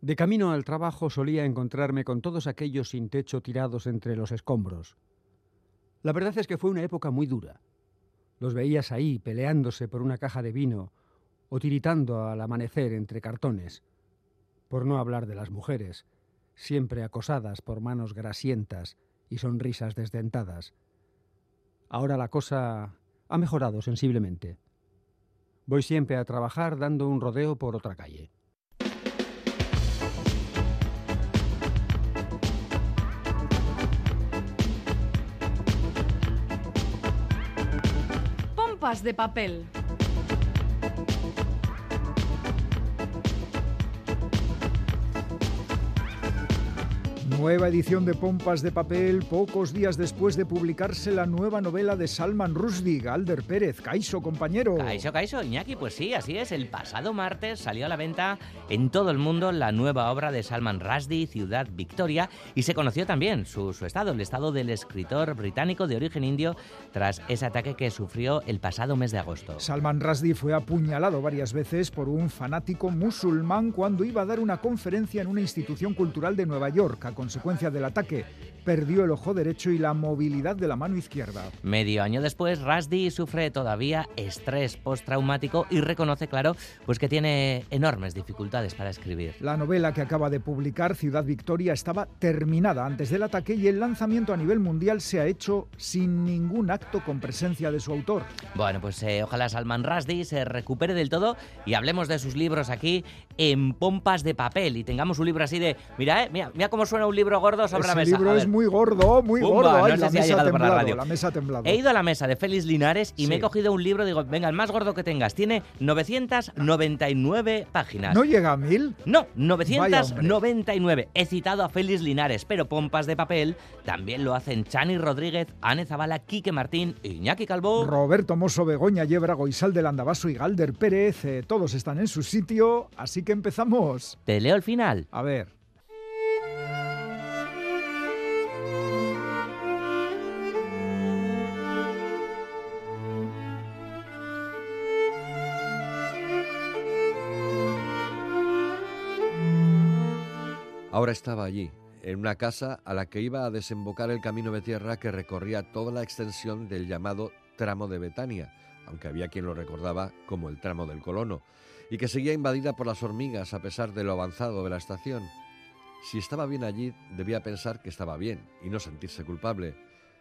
De camino al trabajo solía encontrarme con todos aquellos sin techo tirados entre los escombros. La verdad es que fue una época muy dura. Los veías ahí peleándose por una caja de vino o tiritando al amanecer entre cartones. Por no hablar de las mujeres, siempre acosadas por manos grasientas y sonrisas desdentadas. Ahora la cosa ha mejorado sensiblemente. Voy siempre a trabajar dando un rodeo por otra calle. Pompas de papel. Nueva edición de Pompas de Papel, pocos días después de publicarse la nueva novela de Salman Rushdie, Galder Pérez, Caiso, compañero. Caiso, Caiso, Iñaki, pues sí, así es. El pasado martes salió a la venta en todo el mundo la nueva obra de Salman Rushdie, Ciudad Victoria, y se conoció también su, su estado, el estado del escritor británico de origen indio, tras ese ataque que sufrió el pasado mes de agosto. Salman Rushdie fue apuñalado varias veces por un fanático musulmán cuando iba a dar una conferencia en una institución cultural de Nueva York. A consecuencia del ataque, perdió el ojo derecho y la movilidad de la mano izquierda. Medio año después, Rushdie sufre todavía estrés postraumático y reconoce, claro, pues que tiene enormes dificultades para escribir. La novela que acaba de publicar, Ciudad Victoria, estaba terminada antes del ataque y el lanzamiento a nivel mundial se ha hecho sin ningún acto con presencia de su autor. Bueno, pues eh, ojalá Salman Rushdie se recupere del todo y hablemos de sus libros aquí en pompas de papel y tengamos un libro así de, mira, eh, mira, mira cómo suena un libro gordo sobre Ese la mesa. libro A es muy gordo, muy Pumba, gordo. no sé la, si mesa por la radio. la mesa temblado. He ido a la mesa de Félix Linares y me he cogido un libro, digo, venga, el más gordo que tengas. Tiene 999 páginas. ¿No llega a mil? No, Vaya, hombre. 999. He citado a Félix Linares, pero pompas de papel también lo hacen Chani Rodríguez, Ane Zabala, Quique Martín, Iñaki Calvo. Roberto Mosso, Begoña Yebra, Goizal del Andabaso y Galder Pérez, eh, todos están en su sitio, así que empezamos. Te leo el final. A ver. Ahora estaba allí, en una casa a la que iba a desembocar el camino de tierra que recorría toda la extensión del llamado tramo de Betania, aunque había quien lo recordaba como el tramo del colono, y que seguía invadida por las hormigas a pesar de lo avanzado de la estación. Si estaba bien allí, debía pensar que estaba bien y no sentirse culpable.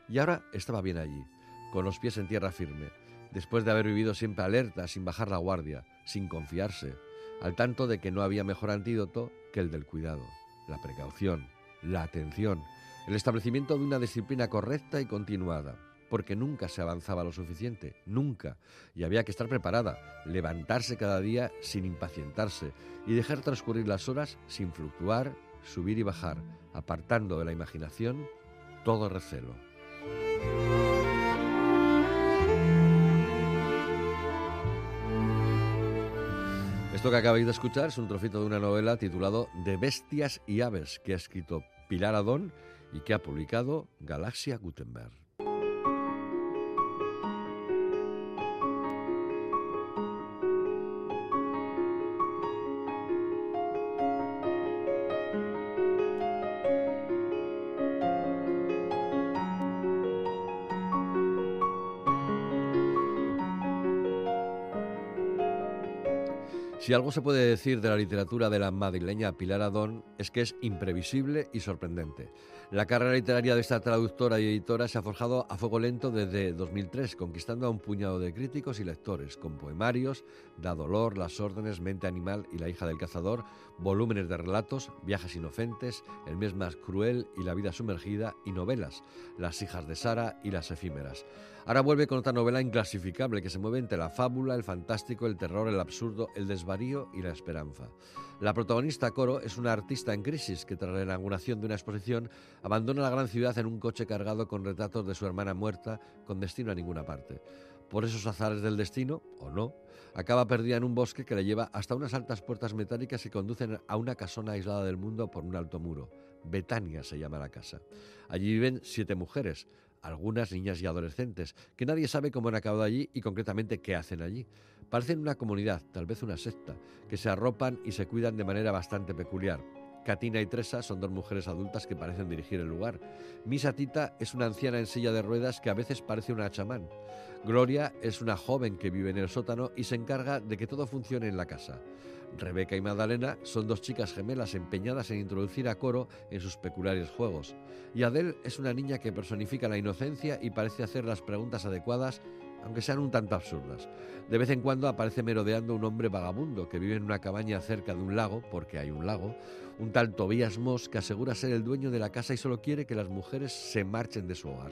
Y ahora estaba bien allí, con los pies en tierra firme, después de haber vivido siempre alerta, sin bajar la guardia, sin confiarse, al tanto de que no había mejor antídoto que el del cuidado la precaución, la atención, el establecimiento de una disciplina correcta y continuada, porque nunca se avanzaba lo suficiente, nunca, y había que estar preparada, levantarse cada día sin impacientarse y dejar transcurrir las horas sin fluctuar, subir y bajar, apartando de la imaginación todo recelo. Esto que acabáis de escuchar es un trocito de una novela titulado De bestias y aves que ha escrito Pilar Adón y que ha publicado Galaxia Gutenberg. Si algo se puede decir de la literatura de la madrileña Pilar Adón es que es imprevisible y sorprendente. La carrera literaria de esta traductora y editora se ha forjado a fuego lento desde 2003, conquistando a un puñado de críticos y lectores, con poemarios, Da Dolor, Las órdenes, Mente Animal y La hija del cazador, volúmenes de relatos, Viajes inocentes, El mes más cruel y La vida sumergida, y novelas, Las hijas de Sara y Las efímeras. Ahora vuelve con otra novela inclasificable que se mueve entre la fábula, el fantástico, el terror, el absurdo, el desvarío y la esperanza. La protagonista Coro es una artista en crisis que tras la inauguración de una exposición abandona la gran ciudad en un coche cargado con retratos de su hermana muerta con destino a ninguna parte. Por esos azares del destino, o no, acaba perdida en un bosque que le lleva hasta unas altas puertas metálicas que conducen a una casona aislada del mundo por un alto muro. Betania se llama la casa. Allí viven siete mujeres, algunas niñas y adolescentes, que nadie sabe cómo han acabado allí y concretamente qué hacen allí. Parecen una comunidad, tal vez una secta, que se arropan y se cuidan de manera bastante peculiar. Katina y Tresa son dos mujeres adultas que parecen dirigir el lugar. Misa Tita es una anciana en silla de ruedas que a veces parece una chamán. Gloria es una joven que vive en el sótano y se encarga de que todo funcione en la casa. Rebeca y Magdalena son dos chicas gemelas empeñadas en introducir a Coro en sus peculiares juegos. Y Adele es una niña que personifica la inocencia y parece hacer las preguntas adecuadas, aunque sean un tanto absurdas. De vez en cuando aparece merodeando un hombre vagabundo que vive en una cabaña cerca de un lago, porque hay un lago, un tal Tobías Moss que asegura ser el dueño de la casa y solo quiere que las mujeres se marchen de su hogar.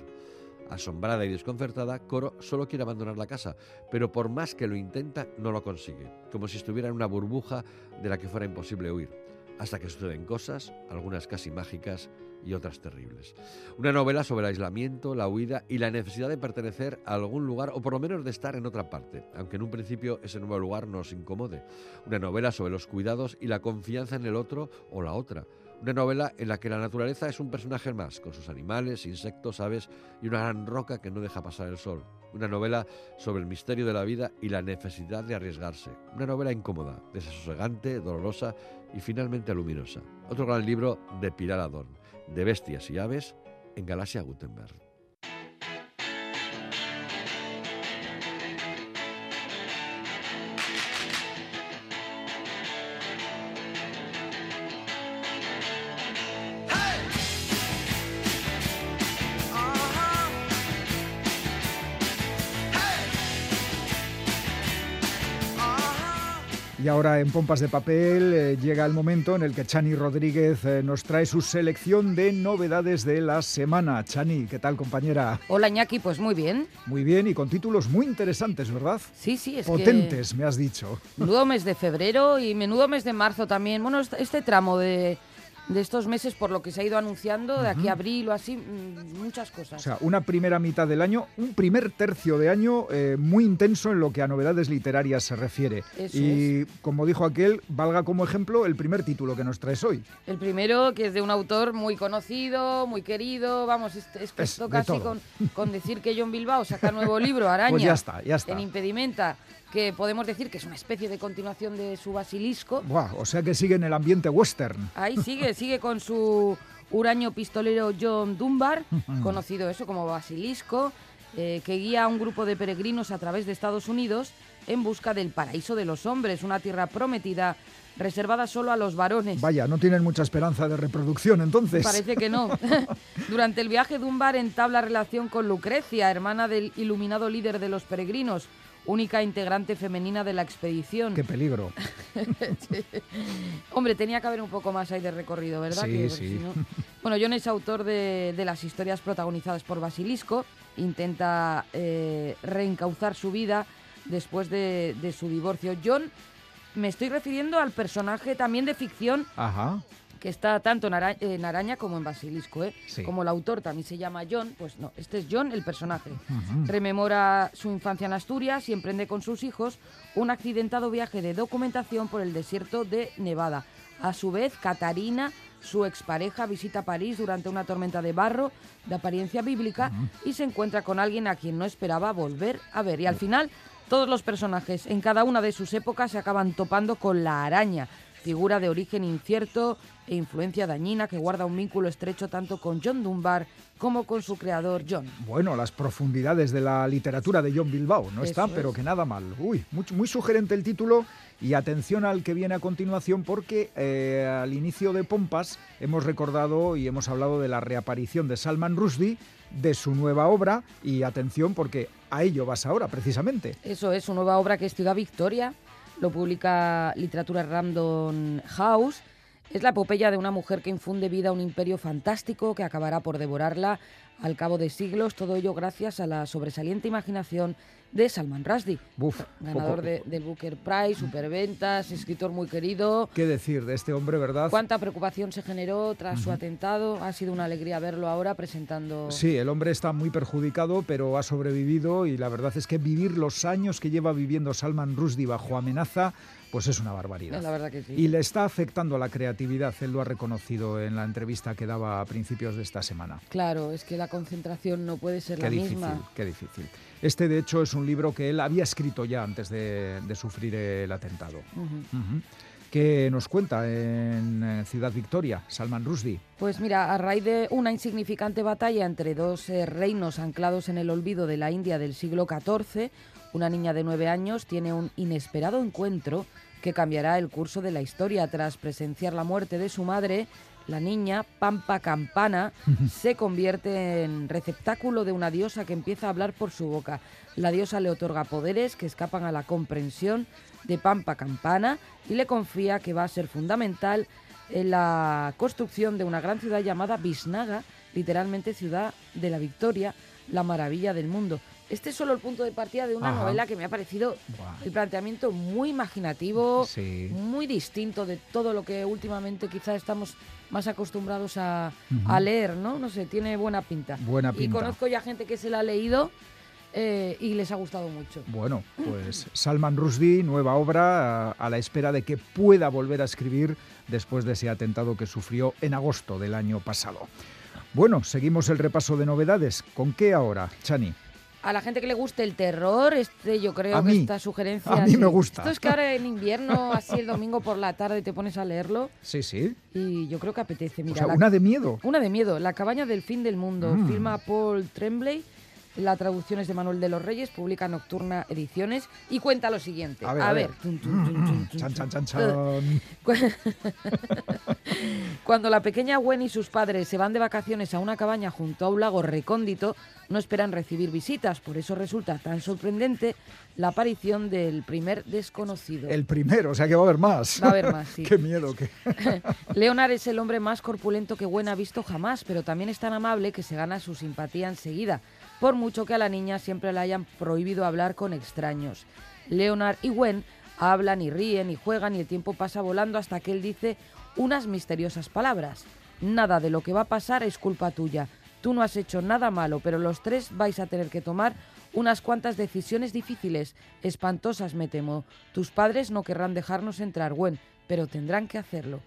Asombrada y desconcertada, Coro solo quiere abandonar la casa, pero por más que lo intenta, no lo consigue, como si estuviera en una burbuja de la que fuera imposible huir, hasta que suceden cosas, algunas casi mágicas y otras terribles. Una novela sobre el aislamiento, la huida y la necesidad de pertenecer a algún lugar o por lo menos de estar en otra parte, aunque en un principio ese nuevo lugar nos incomode. Una novela sobre los cuidados y la confianza en el otro o la otra una novela en la que la naturaleza es un personaje más, con sus animales, insectos, aves y una gran roca que no deja pasar el sol. Una novela sobre el misterio de la vida y la necesidad de arriesgarse. Una novela incómoda, desasosegante, dolorosa y finalmente luminosa. Otro gran libro de Pilar Adón, de bestias y aves en Galaxia Gutenberg. Ahora en Pompas de Papel eh, llega el momento en el que Chani Rodríguez eh, nos trae su selección de novedades de la semana. Chani, ¿qué tal compañera? Hola Iñaki, pues muy bien. Muy bien y con títulos muy interesantes, ¿verdad? Sí, sí, es Potentes, me has dicho. Menudo mes de febrero y menudo mes de marzo también. Bueno, este tramo de de estos meses por lo que se ha ido anunciando, de aquí a abril o así, mm, muchas cosas. O sea, una primera mitad del año, un primer tercio de año eh, muy intenso en lo que a novedades literarias se refiere. y como dijo aquel, valga como ejemplo el primer título que nos traes hoy. El primero, que es de un autor muy conocido, muy querido, vamos, es, que esto casi con, con, decir que John Bilbao saca nuevo libro, Araña, pues ya está, ya está. en Impedimenta que podemos decir que es una especie de continuación de su basilisco. o sea que sigue en el ambiente western. Ahí sigue, sigue con su huraño pistolero John Dunbar, conocido eso como basilisco, eh, que guía a un grupo de peregrinos a través de Estados Unidos en busca del paraíso de los hombres, una tierra prometida reservada solo a los varones. Vaya, no tienen mucha esperanza de reproducción entonces. Parece que no. Durante el viaje Dunbar entabla relación con Lucrecia, hermana del iluminado líder de los peregrinos, única integrante femenina de la expedición. ¡Qué peligro! Hombre, tenía que haber un poco más ahí de recorrido, ¿verdad? Sí, sí. Bueno, John es autor de, las historias protagonizadas por Basilisco, intenta eh, reencauzar su vida después de, de su divorcio. John, me estoy refiriendo al personaje también de ficción Ajá que está tanto en, Araña como en Basilisco, ¿eh? Como el autor también se llama John, pues no, este es John, el personaje. Rememora su infancia en Asturias y emprende con sus hijos un accidentado viaje de documentación por el desierto de Nevada. A su vez, Catarina, su expareja, visita París durante una tormenta de barro de apariencia bíblica y se encuentra con alguien a quien no esperaba volver a ver. Y al final, todos los personajes en cada una de sus épocas se acaban topando con la araña, figura de origen incierto e influencia dañina que guarda un vínculo estrecho tanto con John Dunbar como con su creador John. Bueno, las profundidades de la literatura de John Bilbao, no está, pero que nada mal. Uy, muy, muy, sugerente el título y atención al que viene a continuación porque eh, al inicio de Pompas hemos recordado y hemos hablado de la reaparición de Salman Rushdie, de su nueva obra y atención porque a ello vas ahora precisamente. Eso es, su nueva obra que es Ciudad Victoria, lo publica Literatura Random House. Es la epopeya de una mujer que infunde vida a un imperio fantástico que acabará por devorarla al cabo de siglos, todo ello gracias a la sobresaliente imaginación de Salman Rushdie, ganador del Booker Prize, superventas, escritor muy querido. ¿Qué decir de este hombre, verdad? ¿Cuánta preocupación se generó tras su atentado? Ha sido una alegría verlo ahora presentando... Sí, el hombre está muy perjudicado, pero ha sobrevivido y la verdad es que vivir los años que lleva viviendo Salman Rushdie bajo amenaza pues es una barbaridad. La verdad que sí. Y le está afectando a la creatividad, él lo ha reconocido en la entrevista que daba a principios de esta semana. Claro, es que la concentración no puede ser qué la difícil, misma. Qué difícil. Este, de hecho, es un libro que él había escrito ya antes de, de sufrir el atentado. ¿Qué nos cuenta en Ciudad Victoria, Salman Rushdie? Pues mira, a raíz de una insignificante batalla entre dos eh, reinos anclados en el olvido de la India del siglo XIV, una niña de nueve años tiene un inesperado encuentro que cambiará el curso de la historia. Tras presenciar la muerte de su madre, la niña, Pampa Campana, se convierte en receptáculo de una diosa que empieza a hablar por su boca. La diosa le otorga poderes que escapan a la comprensión de Pampa Campana y le confía que va a ser fundamental en la construcción de una gran ciudad llamada Visnaga, literalmente ciudad de la victoria, la maravilla del mundo. Este es solo el punto de partida de una Ajá. novela que me ha parecido Buah. el planteamiento muy imaginativo, Sí. muy distinto de todo lo que últimamente quizás estamos más acostumbrados a, leer, ¿no? No sé, tiene buena pinta. Buena Y pinta. conozco ya gente que se la ha leído eh, y les ha gustado mucho. Bueno, pues Salman Rushdie, nueva obra, a, a la espera de que pueda volver a escribir después de ese atentado que sufrió en agosto del año pasado. Bueno, seguimos el repaso de novedades. ¿Con qué ahora, Chani? A la gente que le guste el terror, este yo creo A que mí, esta sugerencia. a mí sí. me gusta. Esto es que ahora en invierno, así el domingo por la tarde te pones a leerlo Sí, sí. y yo creo que apetece. O Mira, sea, la- una de miedo. Una de miedo, La cabaña del fin del mundo. Mm. Firma Paul Tremblay. La traducción es de Manuel de los Reyes, publica Nocturna Ediciones y cuenta lo siguiente. A ver, a ver. Cuando la pequeña Gwen y sus padres se van de vacaciones a una cabaña junto a un lago recóndito, no esperan recibir visitas. Por eso resulta tan sorprendente la aparición del primer desconocido. El primero, o sea que va a haber más. Va a haber más, sí. Qué miedo. que Leonard es el hombre más corpulento que Gwen ha visto jamás, pero también es tan amable que se gana su simpatía enseguida, por mucho que a la niña siempre le hayan prohibido hablar con extraños. Leonard y Gwen hablan y ríen y juegan y el tiempo pasa volando hasta que él dice unas misteriosas palabras. Nada de lo que va a pasar es culpa tuya. Tú no has hecho nada malo, pero los tres vais a tener que tomar unas cuantas decisiones difíciles, espantosas me temo. Tus padres no querrán dejarnos entrar, Gwen, pero tendrán que hacerlo.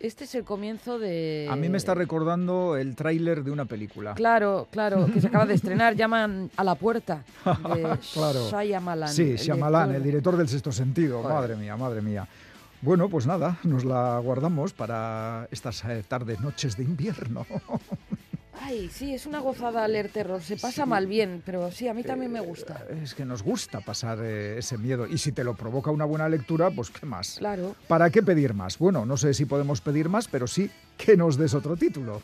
Este es el comienzo de... A mí me está recordando el tráiler de una película. Claro, claro, que se acaba de estrenar, llaman a la puerta de Claro. Shyamalan. Sí, el Shyamalan, director. el director del sexto sentido. Joder. Madre mía, madre mía. Bueno, pues nada, nos la guardamos para estas eh, tardes, noches de invierno. Ay, sí, es una gozada leer terror, se pasa mal bien, pero sí, a mí también me gusta. Es que nos gusta pasar eh, ese miedo. Y si te lo provoca una buena lectura, pues ¿qué más? Claro. ¿Para qué pedir más? Bueno, no sé si podemos pedir más, pero sí que nos des otro título.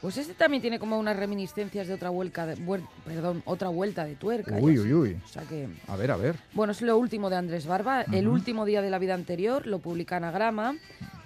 Pues este también tiene como unas reminiscencias de otra vuelta de, perdón, otra vuelta de tuerca. Uy, uy, uy. O sea que... A ver, a ver. Bueno, es lo último de Andrés Barba, el último día de la vida anterior, lo publica Anagrama.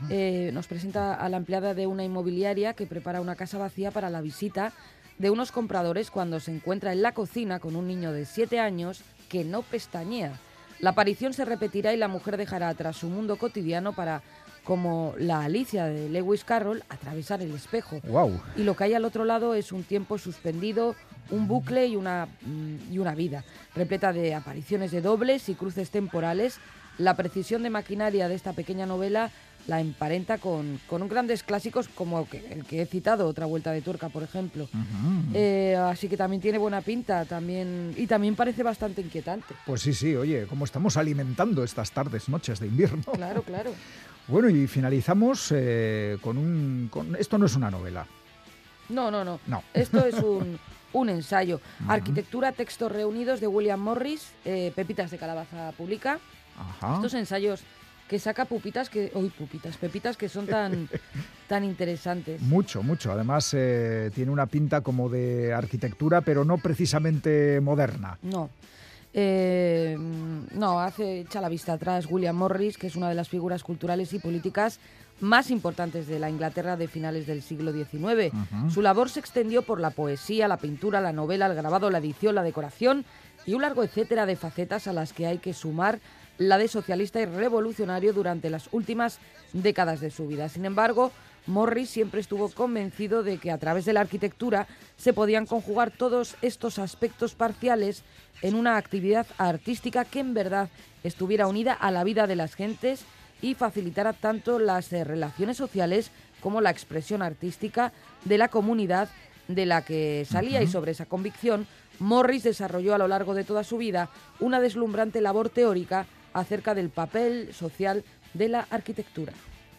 Eh, nos presenta a la empleada de una inmobiliaria que prepara una casa vacía para la visita de unos compradores cuando se encuentra en la cocina con un niño de 7 años que no pestañea. La aparición se repetirá y la mujer dejará atrás su mundo cotidiano para, como la Alicia de Lewis Carroll, atravesar el espejo. Wow. Y lo que hay al otro lado es un tiempo suspendido, un bucle y una, mm, y una vida, repleta de apariciones de dobles y cruces temporales. La precisión de maquinaria de esta pequeña novela la emparenta con, con grandes clásicos como el que he citado, Otra Vuelta de Tuerca, por ejemplo. Eh, así que también tiene buena pinta también y también parece bastante inquietante. Pues sí, sí, oye, cómo estamos alimentando estas tardes, noches de invierno. Claro, claro. Bueno, y finalizamos eh, con un... con- Esto no es una novela. No, no, no. No. Esto es un, un ensayo. Arquitectura, textos reunidos de William Morris, eh, Pepitas de Calabaza publica. Ajá. Estos ensayos que saca pupitas que. Uy, pupitas, pepitas que son tan, tan interesantes. Mucho, mucho. Además, eh, tiene una pinta como de arquitectura, pero no precisamente moderna. No. Eh, mm, no, hace echa la vista atrás William Morris, que es una de las figuras culturales y políticas más importantes de la Inglaterra de finales del siglo XIX. Su labor se extendió por la poesía, la pintura, la novela, el grabado, la edición, la decoración y un largo etcétera de facetas a las que hay que sumar la de socialista y revolucionario durante las últimas décadas de su vida. Sin embargo, Morris siempre estuvo convencido de que a través de la arquitectura se podían conjugar todos estos aspectos parciales en una actividad artística que en verdad estuviera unida a la vida de las gentes y facilitara tanto las eh, relaciones sociales como la expresión artística de la comunidad de la que salía y sobre esa convicción Morris desarrolló a lo largo de toda su vida una deslumbrante labor teórica acerca del papel social de la arquitectura.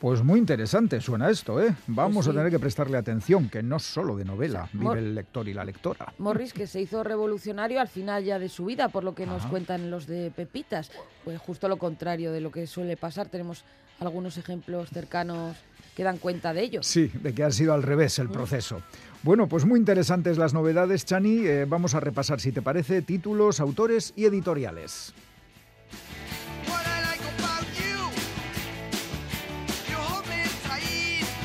Pues muy interesante suena esto, ¿eh? Vamos pues a tener que prestarle atención, que no solo de novela vive el lector y la lectora. Morris, que se hizo revolucionario al final ya de su vida, por lo que nos cuentan los de Pepitas. Pues justo lo contrario de lo que suele pasar. Tenemos algunos ejemplos cercanos que dan cuenta de ello. Sí, de que ha sido al revés el proceso. Bueno, pues muy interesantes las novedades, Chani. Eh, vamos a repasar, si te parece, títulos, autores y editoriales.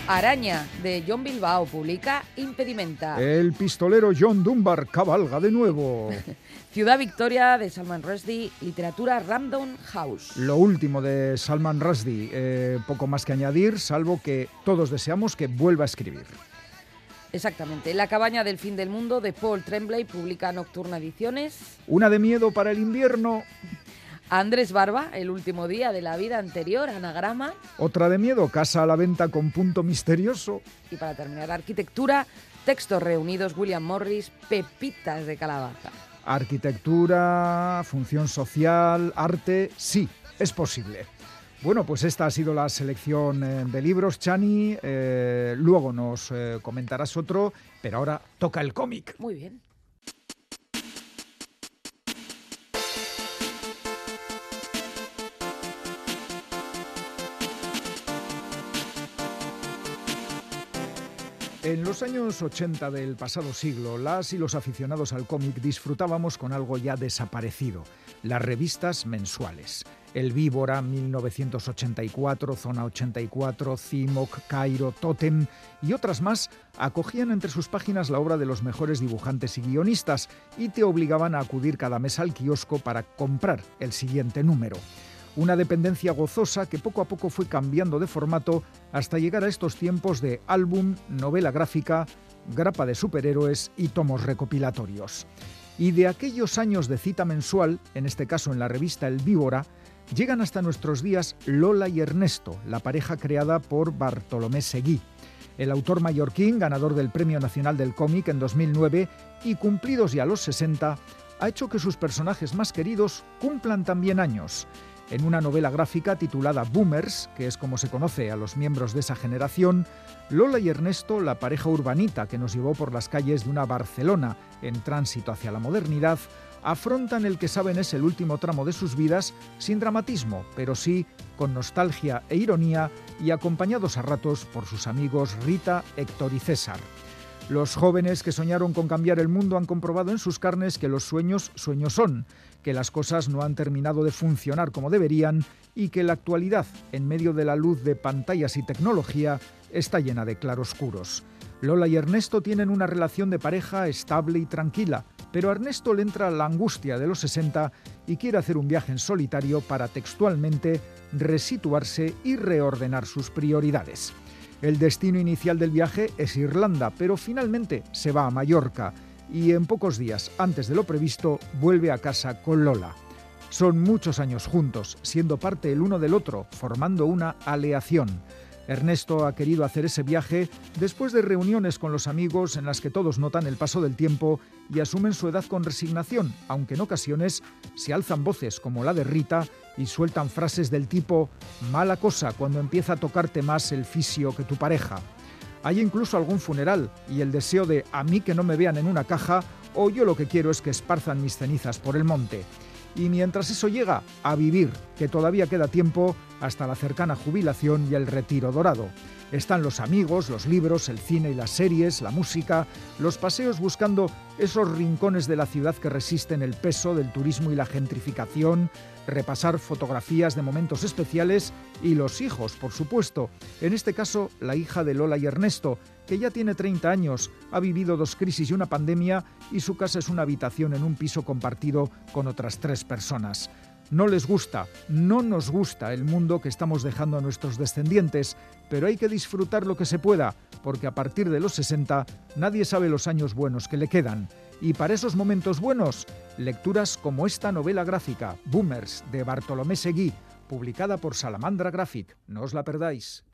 Araña, de John Bilbao, publica Impedimenta. El pistolero John Dunbar cabalga de nuevo. Ciudad Victoria, de Salman Rushdie, literatura Random House. Lo último de Salman Rushdie, eh, poco más que añadir, salvo que todos deseamos que vuelva a escribir. Exactamente. La cabaña del fin del mundo de Paul Tremblay publica Nocturna Ediciones. Una de miedo para el invierno. Andrés Barba, el último día de la vida anterior, anagrama. Otra de miedo, casa a la venta con punto misterioso. Y para terminar, arquitectura, textos reunidos, William Morris, pepitas de calabaza. Arquitectura, función social, arte, sí, es posible. Bueno, pues esta ha sido la selección eh, de libros, Chani. Eh, luego nos eh, comentarás otro, pero ahora toca el cómic. Muy bien. En los años 80 del pasado siglo, las y los aficionados al cómic disfrutábamos con algo ya desaparecido, las revistas mensuales. El Víbora 1984, Zona 84, Cimoc, Cairo, Totem y otras más acogían entre sus páginas la obra de los mejores dibujantes y guionistas y te obligaban a acudir cada mes al kiosco para comprar el siguiente número. Una dependencia gozosa que poco a poco fue cambiando de formato hasta llegar a estos tiempos de álbum, novela gráfica, grapa de superhéroes y tomos recopilatorios. Y de aquellos años de cita mensual, en este caso en la revista El Víbora, llegan hasta nuestros días Lola y Ernesto, la pareja creada por Bartolomé Seguí. El autor mallorquín, ganador del Premio Nacional del Cómic en 2009 y cumplidos ya los 60, ha hecho que sus personajes más queridos cumplan también años en una novela gráfica titulada Boomers, que es como se conoce a los miembros de esa generación, Lola y Ernesto, la pareja urbanita que nos llevó por las calles de una Barcelona en tránsito hacia la modernidad, afrontan el que saben es el último tramo de sus vidas sin dramatismo, pero sí con nostalgia e ironía y acompañados a ratos por sus amigos Rita, Héctor y César. Los jóvenes que soñaron con cambiar el mundo han comprobado en sus carnes que los sueños sueños son que las cosas no han terminado de funcionar como deberían y que la actualidad, en medio de la luz de pantallas y tecnología, está llena de claroscuros. Lola y Ernesto tienen una relación de pareja estable y tranquila, pero a Ernesto le entra la angustia de los 60 y quiere hacer un viaje en solitario para textualmente resituarse y reordenar sus prioridades. El destino inicial del viaje es Irlanda, pero finalmente se va a Mallorca y en pocos días antes de lo previsto vuelve a casa con Lola. Son muchos años juntos, siendo parte el uno del otro, formando una aleación. Ernesto ha querido hacer ese viaje después de reuniones con los amigos en las que todos notan el paso del tiempo y asumen su edad con resignación, aunque en ocasiones se alzan voces como la de Rita y sueltan frases del tipo mala cosa cuando empieza a tocarte más el fisio que tu pareja. Hay incluso algún funeral y el deseo de a mí que no me vean en una caja o yo lo que quiero es que esparzan mis cenizas por el monte. Y mientras eso llega, a vivir, que todavía queda tiempo hasta la cercana jubilación y el retiro dorado. Están los amigos, los libros, el cine y las series, la música, los paseos buscando esos rincones de la ciudad que resisten el peso del turismo y la gentrificación, repasar fotografías de momentos especiales y los hijos, por supuesto. En este caso, la hija de Lola y Ernesto, que ya tiene 30 años, ha vivido dos crisis y una pandemia y su casa es una habitación en un piso compartido con otras tres personas. No les gusta, no nos gusta el mundo que estamos dejando a nuestros descendientes, pero hay que disfrutar lo que se pueda, porque a partir de los 60 nadie sabe los años buenos que le quedan. Y para esos momentos buenos, lecturas como esta novela gráfica, Boomers, de Bartolomé Seguí, publicada por Salamandra Graphic. No os la perdáis.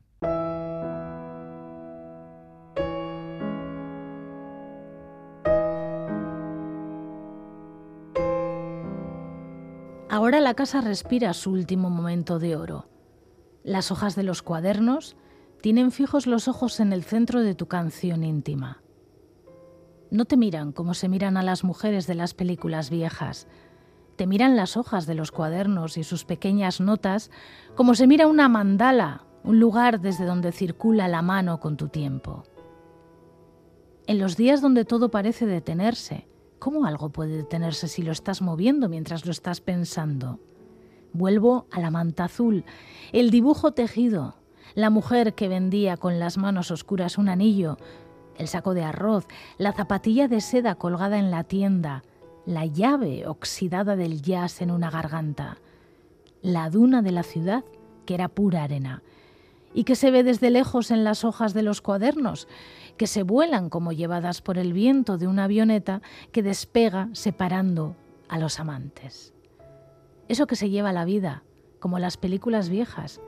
Ahora la casa respira su último momento de oro. Las hojas de los cuadernos tienen fijos los ojos en el centro de tu canción íntima. No te miran como se miran a las mujeres de las películas viejas. Te miran las hojas de los cuadernos y sus pequeñas notas como se mira una mandala, un lugar desde donde circula la mano con tu tiempo. En los días donde todo parece detenerse, ¿Cómo algo puede detenerse si lo estás moviendo mientras lo estás pensando? Vuelvo a la manta azul, el dibujo tejido, la mujer que vendía con las manos oscuras un anillo, el saco de arroz, la zapatilla de seda colgada en la tienda, la llave oxidada del jazz en una garganta, la duna de la ciudad que era pura arena y que se ve desde lejos en las hojas de los cuadernos, que se vuelan como llevadas por el viento de una avioneta que despega separando a los amantes. Eso que se lleva la vida, como las películas viejas,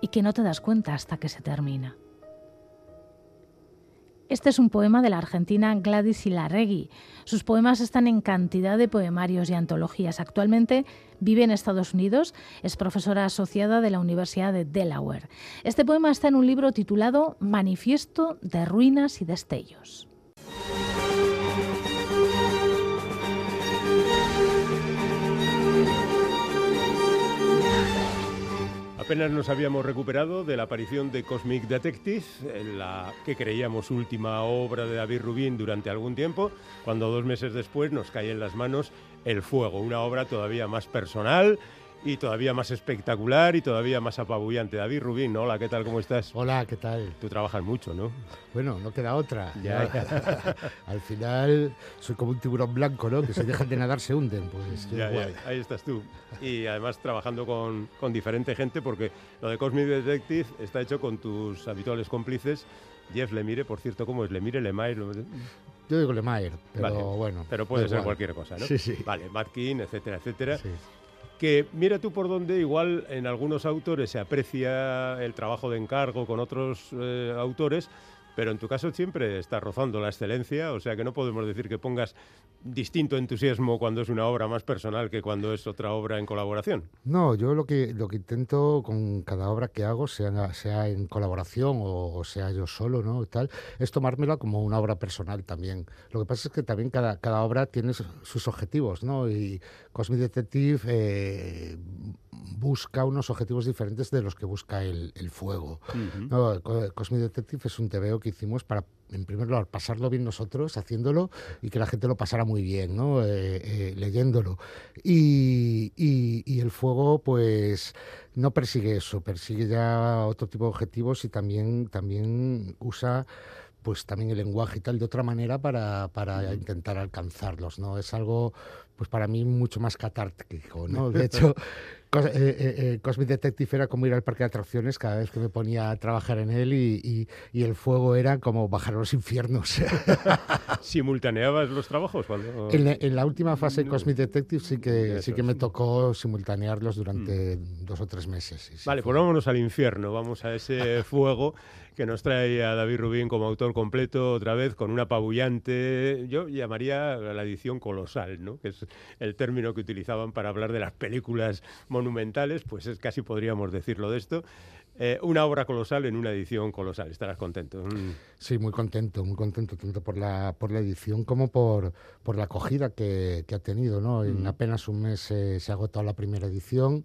y que no te das cuenta hasta que se termina. Este es un poema de la argentina Gladys Ilarregui. Sus poemas están en cantidad de poemarios y antologías. Actualmente vive en Estados Unidos, es profesora asociada de la Universidad de Delaware. Este poema está en un libro titulado Manifiesto de Ruinas y Destellos. Apenas nos habíamos recuperado de la aparición de Cosmic Detective, en la que creíamos última obra de David Rubin durante algún tiempo, cuando dos meses después nos cae en las manos El Fuego, una obra todavía más personal y todavía más espectacular y todavía más apabullante. David Rubín, hola, ¿qué tal? ¿Cómo estás? Hola, ¿qué tal? Tú trabajas mucho, ¿no? Bueno, no queda otra. Ya, Al final soy como un tiburón blanco, ¿no? Que se dejan de nadar, se hunden. Pues, ya, ahí estás tú. Y además trabajando con, con diferente gente, porque lo de Cosmic Detective está hecho con tus habituales cómplices. Jeff Lemire, por cierto, ¿cómo es? Lemire, Lemire. Yo digo Lemire, pero bueno. Pero puede ser cualquier cosa, ¿no? Sí, sí. Vale, Matt King, etcétera, etcétera. Sí que mira tú por dónde igual en algunos autores se aprecia el trabajo de encargo con otros eh, autores, pero en tu caso siempre estás rozando la excelencia, o sea que no podemos decir que pongas distinto entusiasmo cuando es una obra más personal que cuando es otra obra en colaboración. No, yo lo que, lo que intento con cada obra que hago, sea, sea en colaboración o, sea yo solo, ¿no? Tal, es tomármela como una obra personal también. Lo que pasa es que también cada, cada obra tiene sus objetivos, ¿no? Y Cosmic Detective eh, busca unos objetivos diferentes de los que busca el, fuego. Cosmic Detective es un TVO que hicimos para, en primer lugar, pasarlo bien nosotros haciéndolo y que la gente lo pasara muy bien, ¿no? Eh, eh, leyéndolo. Y, y, el fuego, pues, no persigue eso, persigue ya otro tipo de objetivos y también, también usa pues también el lenguaje y tal de otra manera para, para intentar alcanzarlos, ¿no? Es algo, pues para mí, mucho más catártico, ¿no? De hecho, eh, eh, eh, Cosmic Detective era como ir al parque de atracciones cada vez que me ponía a trabajar en él y, el fuego era como bajar a los infiernos. ¿Simultaneabas los trabajos? Cuando... En, la, última fase de Cosmic Detective sí que, sí que me tocó simultanearlos durante mm. dos o tres meses. vale, pues vámonos al infierno, vamos a ese fuego que nos trae a David Rubín como autor completo otra vez con una apabullante, yo llamaría la edición colosal, ¿no? que es el término que utilizaban para hablar de las películas monumentales, pues es casi podríamos decirlo de esto. Eh, una obra colosal en una edición colosal. Estarás contento. Mm. Sí, muy contento, muy contento, tanto por la, por la edición como por, por la acogida que, ha tenido. ¿no? En mm. apenas un mes se ha agotado la primera edición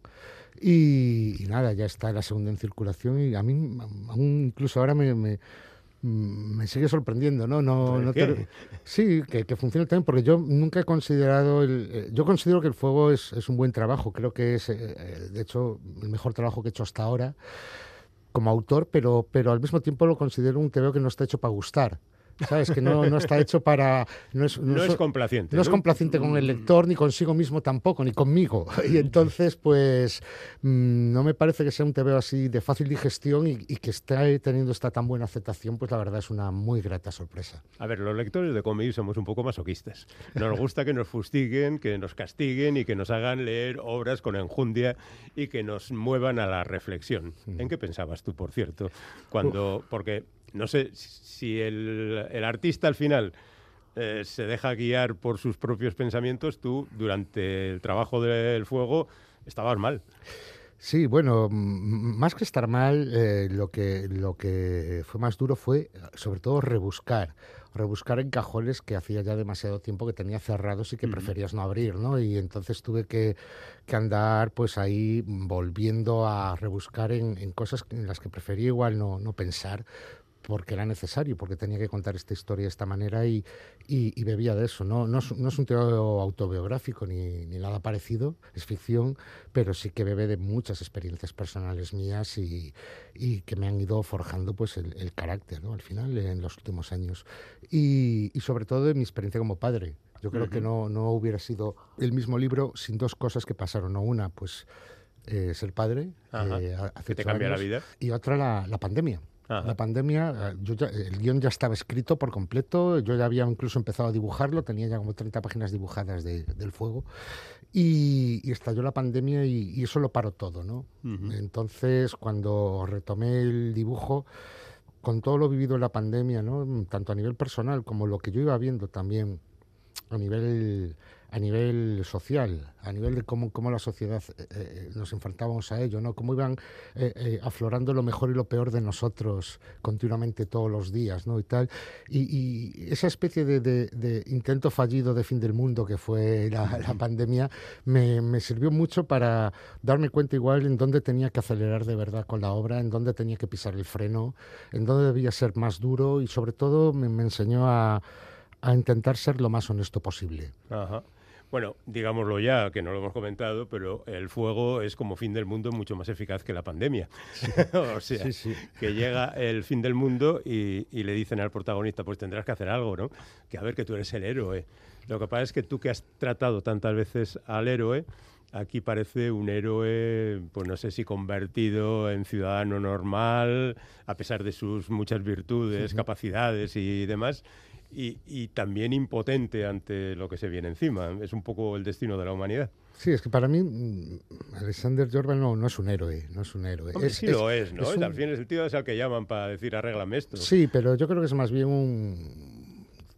y, nada, ya está la segunda en circulación y a mí aún incluso ahora me, me sigue sorprendiendo, ¿no? no, no sí, que, que, funcione también, porque yo nunca he considerado, el, eh, yo considero que el fuego es, es un buen trabajo, creo que es, eh, eh, de hecho, el mejor trabajo que he hecho hasta ahora como autor, pero, pero al mismo tiempo lo considero un TVO que no está hecho para gustar. ¿Sabes? Que no, no está hecho para... No es, no, es complaciente. No, es complaciente con el lector, ni consigo mismo tampoco, ni conmigo. Y entonces, pues, mm, no me parece que sea un TVO así de fácil digestión y, que esté teniendo esta tan buena aceptación, pues la verdad es una muy grata sorpresa. A ver, los lectores de cómics somos un poco masoquistas. Nos gusta que nos fustiguen, que nos castiguen y que nos hagan leer obras con enjundia y que nos muevan a la reflexión. ¿En qué pensabas tú, por cierto? Cuando, porque no sé si el, artista al final eh, se deja guiar por sus propios pensamientos, tú durante el trabajo del fuego estabas mal. Sí, bueno, más que estar mal, eh, lo, que, lo que fue más duro fue sobre todo rebuscar, rebuscar en cajones que hacía ya demasiado tiempo que tenía cerrados y que preferías no abrir, ¿no? Y entonces tuve que, andar pues ahí volviendo a rebuscar en, en, cosas en las que prefería igual no, no pensar, porque era necesario, porque tenía que contar esta historia de esta manera y, y, bebía de eso. No, no, es, no es un teatro autobiográfico ni, ni, nada parecido, es ficción, pero sí que bebe de muchas experiencias personales mías y, y que me han ido forjando pues el, carácter ¿no? al final en los últimos años. Y, y sobre todo de mi experiencia como padre. Yo creo que no, no hubiera sido el mismo libro sin dos cosas que pasaron. ¿no? Una, pues eh, ser padre, eh, hace que te cambia la vida. Y otra, la, la pandemia. La pandemia, eh, el guion ya estaba escrito por completo, yo ya había incluso empezado a dibujarlo, tenía ya como 30 páginas dibujadas del fuego, y, estalló la pandemia y, eso lo paró todo, ¿no? Entonces, cuando retomé el dibujo, con todo lo vivido en la pandemia, ¿no? Tanto a nivel personal como lo que yo iba viendo también a nivel a nivel social, a nivel de cómo, cómo la sociedad eh, eh, nos enfrentábamos a ello, ¿no? Cómo iban eh, aflorando lo mejor y lo peor de nosotros continuamente todos los días, ¿no? Y tal. Y, esa especie de, intento fallido de fin del mundo que fue la, pandemia me, me, sirvió mucho para darme cuenta igual en dónde tenía que acelerar de verdad con la obra, en dónde tenía que pisar el freno, en dónde debía ser más duro y sobre todo me, me enseñó a, a intentar ser lo más honesto posible. Ajá. Bueno, digámoslo ya, que no lo hemos comentado, pero el fuego es como fin del mundo mucho más eficaz que la pandemia. o sea, que llega el fin del mundo y, le dicen al protagonista, pues tendrás que hacer algo, ¿no? Que a ver que tú eres el héroe. Lo que pasa es que tú que has tratado tantas veces al héroe, aquí parece un héroe, pues no sé si convertido en ciudadano normal, a pesar de sus muchas virtudes, capacidades y demás y, también impotente ante lo que se viene encima. Es un poco el destino de la humanidad. Sí, es que para mí mm, Alexander Jordan no, no es un héroe, no es un héroe. sí lo es, ¿no? Al fin el tío es al que llaman para decir arréglame esto. Sí, pero yo creo que es más bien un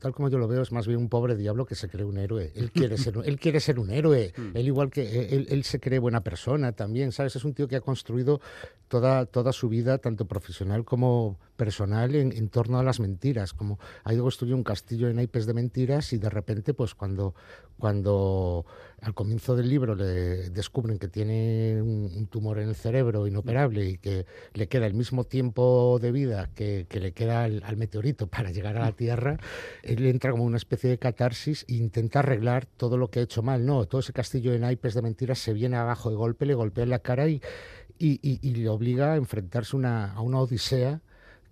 tal como yo lo veo, es más bien un pobre diablo que se cree un héroe. Él quiere ser, él quiere ser un héroe. Mm. él igual que él, él, se cree buena persona también, ¿sabes? Es un tío que ha construido toda, toda su vida, tanto profesional como personal, en, torno a las mentiras. Como ha ido construyendo un castillo de naipes de mentiras y de repente, pues cuando, cuando al comienzo del libro le descubren que tiene un, tumor en el cerebro inoperable y que le queda el mismo tiempo de vida que, le queda al, meteorito para llegar a la Tierra, él entra como una especie de catarsis e intenta arreglar todo lo que ha hecho mal. No, todo ese castillo de naipes de mentiras se viene abajo de golpe, le golpea en la cara y, le obliga a enfrentarse a una odisea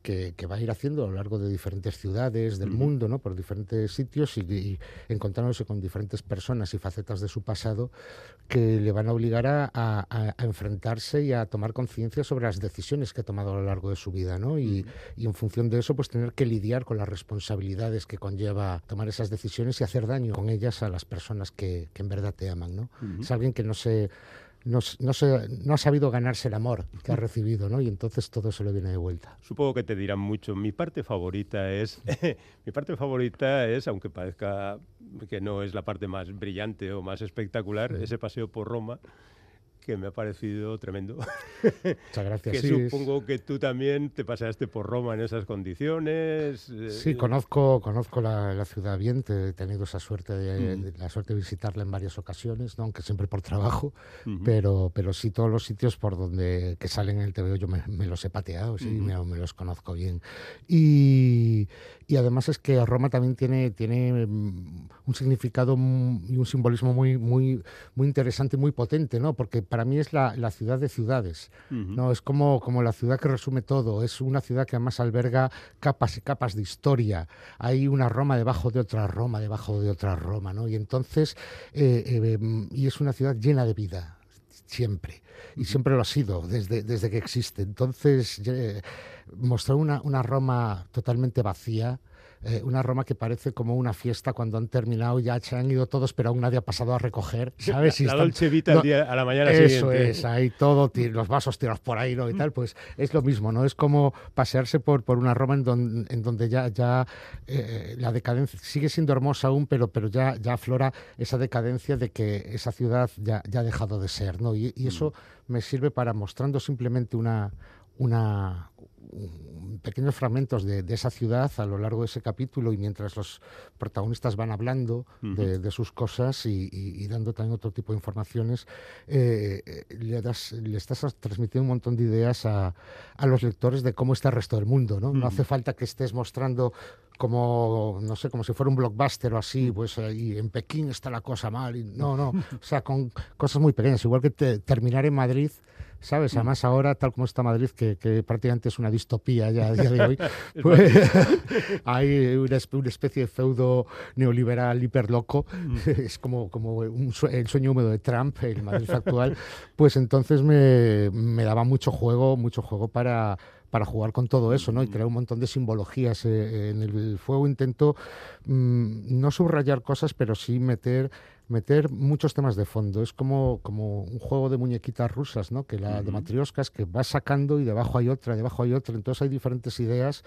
que, va a ir haciendo a lo largo de diferentes ciudades del mundo, ¿no? por diferentes sitios y, encontrándose con diferentes personas y facetas de su pasado que le van a obligar a, enfrentarse y a tomar conciencia sobre las decisiones que ha tomado a lo largo de su vida. ¿no? Y, en función de eso, pues tener que lidiar con las responsabilidades que conlleva tomar esas decisiones y hacer daño con ellas a las personas que, en verdad te aman. ¿no? Es alguien que no se no, no, no, ha sabido ganarse el amor que ha recibido, ¿no? Y entonces todo se le viene de vuelta. Supongo que te dirán mucho. Mi parte favorita es, mi parte favorita es, aunque parezca que no es la parte más brillante o más espectacular, ese paseo por Roma que me ha parecido tremendo. Muchas gracias. que supongo que tú también te pasaste por Roma en esas condiciones. Eh, sí, conozco, conozco la, ciudad bien, he tenido esa suerte de, mm. la suerte de visitarla en varias ocasiones, ¿no? aunque siempre por trabajo, pero, pero sí todos los sitios por donde que salen en el TV yo me, los he pateado, sí, me, los conozco bien. Y, y además es que Roma también tiene, tiene mm, un significado y un simbolismo muy, muy, muy interesante y muy potente, ¿no? porque para mí es la, ciudad de ciudades. ¿no? Es como, como la ciudad que resume todo. Es una ciudad que además alberga capas y capas de historia. Hay una Roma debajo de otra Roma, debajo de otra Roma. ¿no? Y entonces, eh, eh, y es una ciudad llena de vida siempre. Y siempre lo ha sido, desde, desde que existe. Entonces, mostró una, una Roma totalmente vacía, eh, una Roma que parece como una fiesta cuando han terminado, ya se han ido todos, pero aún nadie ha pasado a recoger, ¿sabes? la, Dolce Vita a la mañana eso es, hay todo, los vasos tirados por ahí, ¿no? Y tal, pues es lo mismo, ¿no? Es como pasearse por, por una Roma en, en donde ya, ya eh, la decadencia sigue siendo hermosa aún, pero, pero ya, ya aflora esa decadencia de que esa ciudad ya, ya ha dejado de ser, ¿no? Y, eso mm. me sirve para mostrando simplemente una, una, pequeños fragmentos de, esa ciudad a lo largo de ese capítulo y mientras los protagonistas van hablando de, sus cosas y, dando también otro tipo de informaciones, eh, eh, le, das, le estás transmitiendo un montón de ideas a, los lectores de cómo está el resto del mundo. ¿no? no hace falta que estés mostrando como, no sé, como si fuera un blockbuster o así, pues y en Pekín está la cosa mal. Y, no, no, o sea, con cosas muy pequeñas, igual que terminar en Madrid ¿sabes? Mm. Además ahora, tal como está Madrid, que, prácticamente es una distopía ya a día de hoy, pues hay una, especie de feudo neoliberal hiperloco, mm. es como, como el sueño húmedo de Trump, el Madrid actual, pues entonces me, me daba mucho juego, mucho juego para para jugar con todo eso, ¿no? Y crear un montón de simbologías. Eh, en el fuego intento mm, no subrayar cosas, pero sí meter meter muchos temas de fondo. Es como, como un juego de muñequitas rusas, ¿no? Que la de matrioscas que va sacando y debajo hay otra, debajo hay otra. Entonces hay diferentes ideas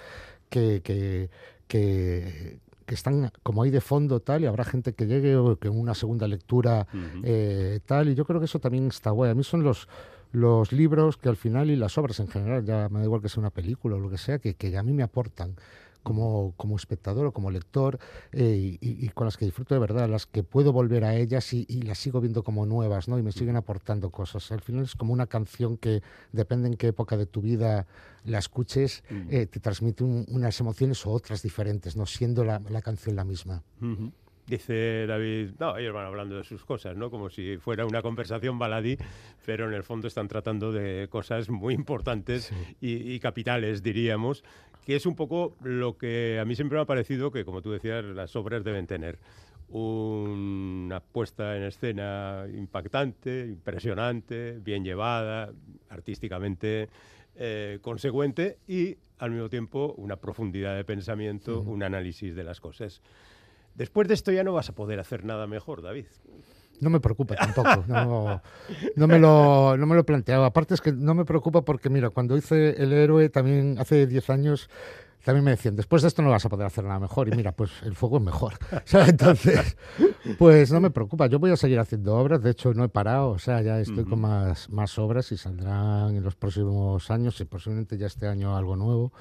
que, que, que, están como ahí de fondo tal y habrá gente que llegue o que en una segunda lectura eh, tal y yo creo que eso también está guay. A mí son los los libros que al final y las obras en general, ya me da igual que sea una película o lo que sea, que, que a mí me aportan como, como espectador o como lector eh, y, con las que disfruto de verdad, las que puedo volver a ellas y, las sigo viendo como nuevas, ¿no? Y me siguen aportando cosas. Al final es como una canción que depende en qué época de tu vida la escuches, eh, te transmite unas emociones o otras diferentes, no siendo la, canción la misma. Dice David, no, ellos van hablando de sus cosas, ¿no? Como si fuera una conversación baladí, pero en el fondo están tratando de cosas muy importantes y, capitales, diríamos, que es un poco lo que a mí siempre me ha parecido que, como tú decías, las obras deben tener. Una puesta en escena impactante, impresionante, bien llevada, artísticamente eh, consecuente y al mismo tiempo una profundidad de pensamiento, un análisis de las cosas. Después de esto ya no vas a poder hacer nada mejor, David. No me preocupa tampoco, no, no, me lo, no me lo he planteado. Aparte es que no me preocupa porque, mira, cuando hice El Héroe también hace 10 años, también me decían, después de esto no vas a poder hacer nada mejor. Y mira, pues el fuego es mejor. Entonces, pues no me preocupa. Yo voy a seguir haciendo obras. De hecho, no he parado. O sea, ya estoy con más, más obras y saldrán en los próximos años y posiblemente ya este año algo nuevo.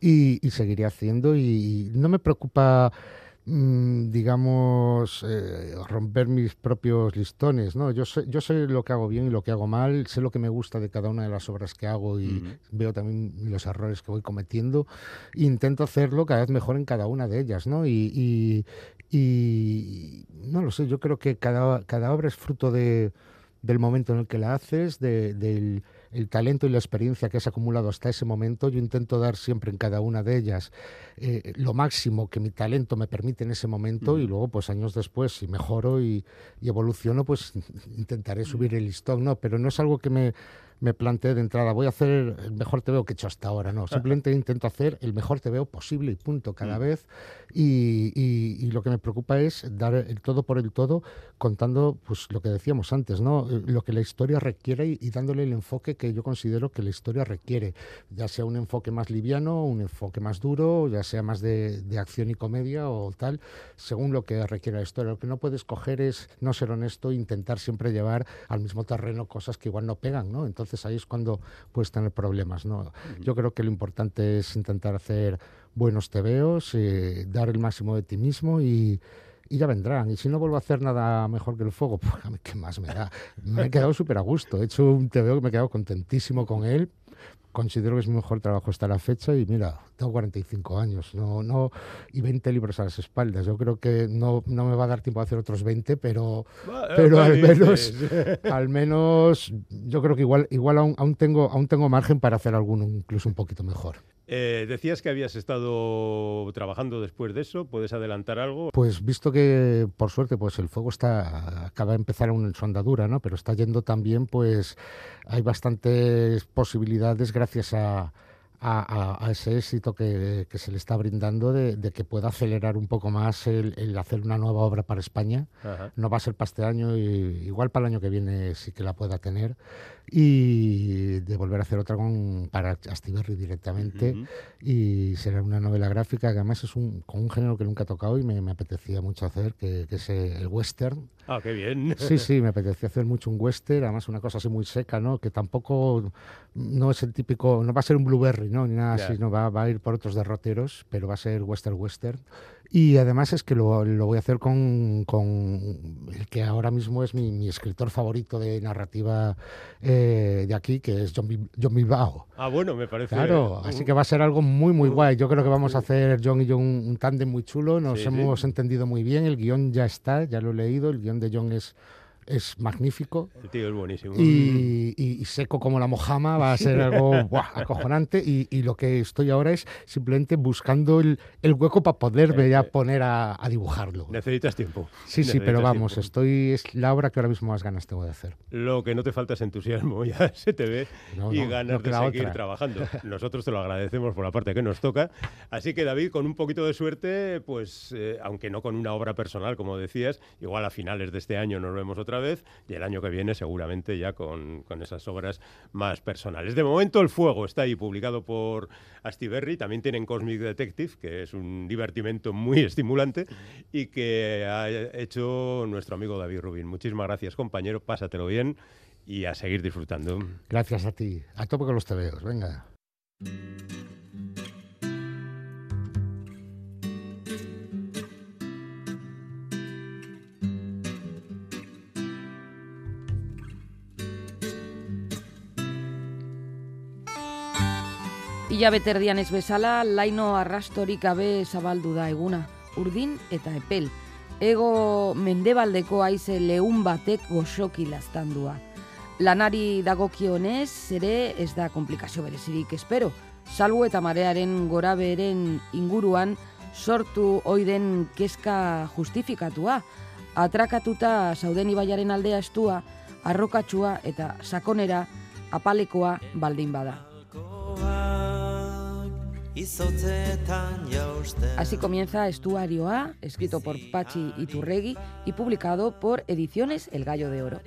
Y, seguiré haciendo. y no me preocupa digamos, eh, romper mis propios listones, ¿no? Yo sé, yo sé lo que hago bien y lo que hago mal, sé lo que me gusta de cada una de las obras que hago y veo también los errores que voy cometiendo intento hacerlo cada vez mejor en cada una de ellas, ¿no? Y, y, no lo sé, yo creo que cada, cada obra es fruto de, del momento en el que la haces, de, del el talento y la experiencia que has acumulado hasta ese momento. Yo intento dar siempre en cada una de ellas eh, lo máximo que mi talento me permite en ese momento y luego, pues años después, si mejoro y, y evoluciono, pues intentaré subir el listón, ¿no? Pero no es algo que me me planteé de entrada, voy a hacer el mejor TVO que he hecho hasta ahora. No, simplemente intento hacer el mejor TVO posible y punto cada mm. vez. Y, y, lo que me preocupa es dar el todo por el todo, contando pues lo que decíamos antes, ¿no? Eh, lo que la historia requiere y, dándole el enfoque que yo considero que la historia requiere, ya sea un enfoque más liviano, un enfoque más duro, ya sea más de, de acción y comedia o tal, según lo que requiere la historia. Lo que no puedes coger es no ser honesto e intentar siempre llevar al mismo terreno cosas que igual no pegan, ¿no? Entonces, ahí es cuando puedes tener problemas. ¿no? Yo creo que lo importante es intentar hacer buenos tebeos, eh, dar el máximo de ti mismo y, ya vendrán. Y si no vuelvo a hacer nada mejor que el fuego, pues ¿qué más me da? Me he quedado súper a gusto. He hecho un tebeo que me he quedado contentísimo con él considero que es mi mejor trabajo hasta la fecha y mira, tengo 45 años no, no, y 20 libros a las espaldas. Yo creo que no, no me va a dar tiempo a hacer otros 20, pero, pero al, menos, al menos yo creo que igual, igual aún, aún, tengo, aún tengo margen para hacer alguno incluso un poquito mejor. Eh, decías que habías estado trabajando después de eso. ¿Puedes adelantar algo? Pues visto que, por suerte, pues el fuego está acaba de empezar en su andadura, ¿no? Pero está yendo también, pues hay bastantes posibilidades gracias a, a, ese éxito que, se le está brindando de, que pueda acelerar un poco más el, hacer una nueva obra para España. No va a ser para este año, y igual para el año que viene sí que la pueda tener y de volver a hacer otra con, para Astiberri directamente y será una novela gráfica que además es un, con un género que nunca he tocado y me, apetecía mucho hacer, que, es el western. Ah, qué bien. Sí, sí, me apetecía hacer mucho un western, además una cosa así muy seca, ¿no? Que tampoco no es el típico, no va a ser un blueberry, ¿no? Ni nada así, no va, va, a ir por otros derroteros, pero va a ser western western. Y además es que lo, lo voy a hacer con, con, el que ahora mismo es mi, mi escritor favorito de narrativa eh, de aquí, que es John, John Bilbao. Ah, bueno, me parece. Claro, así que va a ser algo muy, muy guay. Yo creo que vamos a hacer John y yo un, un tándem muy chulo. Nos hemos entendido muy bien. El guion ya está, ya lo he leído. El guion de John es es magnífico. El tío es buenísimo. Y, seco como la mojama, va a ser algo acojonante. Y, lo que estoy ahora es simplemente buscando el, hueco para poderme ya poner a, dibujarlo. Necesitas tiempo. Sí, sí, pero vamos, estoy es la obra que ahora mismo más ganas tengo de hacer. Lo que no te falta es entusiasmo, ya se te ve, y ganas de seguir trabajando. Nosotros te lo agradecemos por la parte que nos toca. Así que David, con un poquito de suerte, pues eh, aunque no con una obra personal, como decías, igual a finales de este año nos vemos otra vez y el año que viene seguramente ya con, esas obras más personales. De momento El Fuego está ahí publicado por Astiberri, también tienen Cosmic Detective, que es un divertimento muy estimulante y que ha hecho nuestro amigo David Rubin. Muchísimas gracias compañero, pásatelo bien y a seguir disfrutando. Gracias a ti, a tope con los tebeos, venga. Ila beterdian ez bezala, laino arrastorik gabe zabaldu da eguna, urdin eta epel. Ego mendebaldeko aize lehun batek goxoki lastandua. Lanari dagokionez, ere ez da komplikazio berezirik espero. Salbu eta marearen gora beren inguruan sortu oiden keska justifikatua. Atrakatuta zauden ibaiaren aldea estua, arrokatsua eta sakonera apalekoa baldin bada. Así comienza Estuario A, escrito por Pachi Iturregui y publicado por Ediciones El Gallo de Oro.